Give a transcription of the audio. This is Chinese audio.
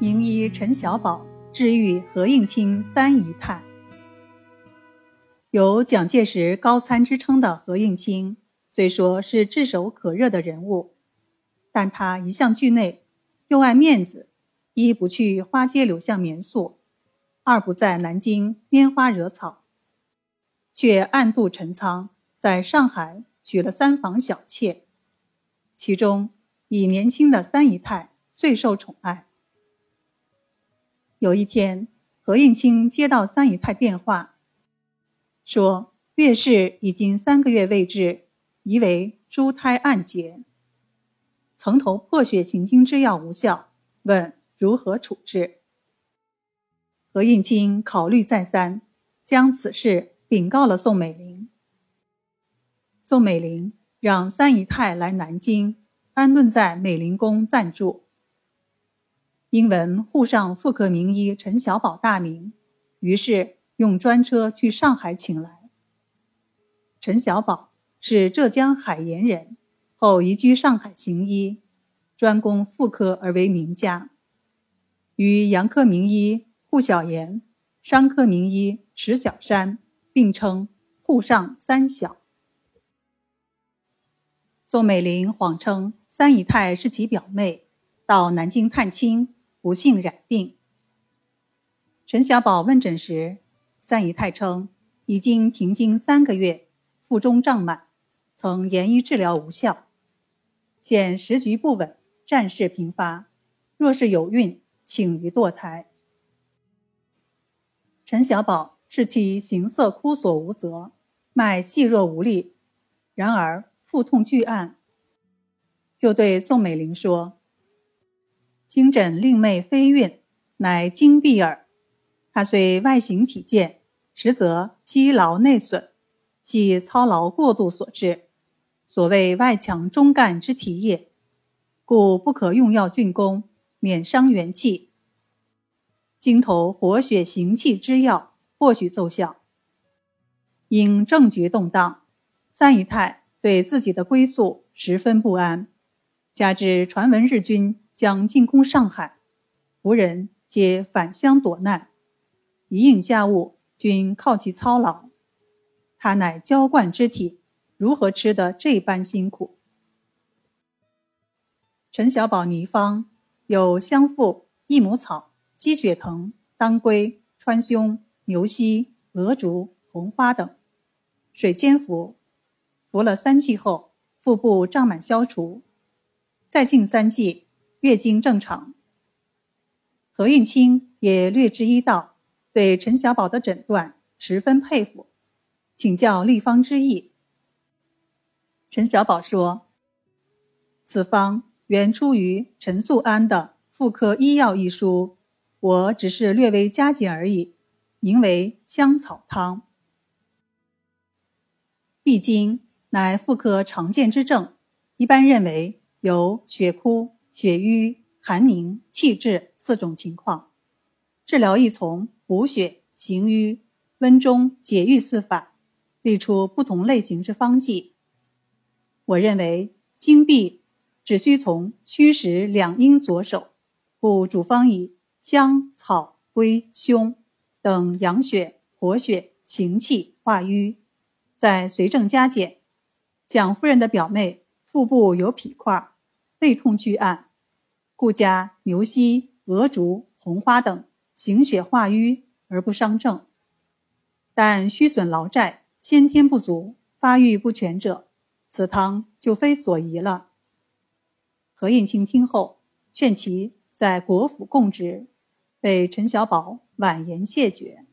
名医陈小宝治愈何应钦三姨太。有蒋介石高参之称的何应钦，虽说是炙手可热的人物，但他一向惧内，又爱面子，一不去花街柳巷眠宿，二不在南京拈花惹草，却暗度陈仓，在上海娶了三房小妾，其中以年轻的三姨太最受宠爱。有一天，何应钦接到三姨太电话，说月事已经三个月未至，疑为珠胎暗结。曾头破血行经之药无效，问如何处置。何应钦考虑再三，将此事禀告了宋美龄。宋美龄让三姨太来南京，安顿在美龄宫暂住。因闻沪上妇科名医陈小宝大名，于是用专车去上海请来。陈小宝是浙江海盐人，后移居上海行医，专攻妇科而为名家。与杨科名医顾小岩、商科名医石小山并称沪上三小。宋美龄谎称三姨太是其表妹，到南京探亲。不幸染病。陈小宝问诊时，三姨太称已经停经三个月，腹中胀满，曾延医治疗无效，现时局不稳，战事频发，若是有孕，请于堕胎。陈小宝视其形色枯索无泽，脉细弱无力，然而腹痛巨暗，就对宋美龄说。经诊令妹飞运，乃经闭耳。她虽外形体健，实则肌劳内损，系操劳过度所致。所谓外强中干之体也，故不可用药峻攻，免伤元气。经头活血行气之药，或许奏效。因政局动荡，三姨太对自己的归宿十分不安，加之传闻日军。将进攻上海，仆人皆返乡躲难，一应家务均靠其操劳。他乃娇惯之体，如何吃得这般辛苦？陈小宝泥方有香附、益母草、鸡血藤、当归、川芎、牛膝、鹅竹、红花等，水煎服，服了三剂后，腹部胀满消除，再进三剂。月经正常，何应钦也略知医道，对陈小宝的诊断十分佩服，请教立方之意。陈小宝说：“此方原出于陈素安的《妇科医药》一书，我只是略微加减而已，名为香草汤。闭经乃妇科常见之症，一般认为有血枯。”血瘀、寒凝、气滞四种情况，治疗亦从补血、行瘀、温中、解郁四法，立出不同类型之方剂。我认为经闭只需从虚实两阴着手，故主方以香草、归胸等养血、活血、行气、化瘀，再随症加减。蒋夫人的表妹腹部有痞块，背痛巨暗。故加牛膝、鹅竹、红花等行血化瘀而不伤正，但虚损劳债、先天不足、发育不全者，此汤就非所宜了。何应钦听后，劝其在国府供职，被陈小宝婉言谢绝。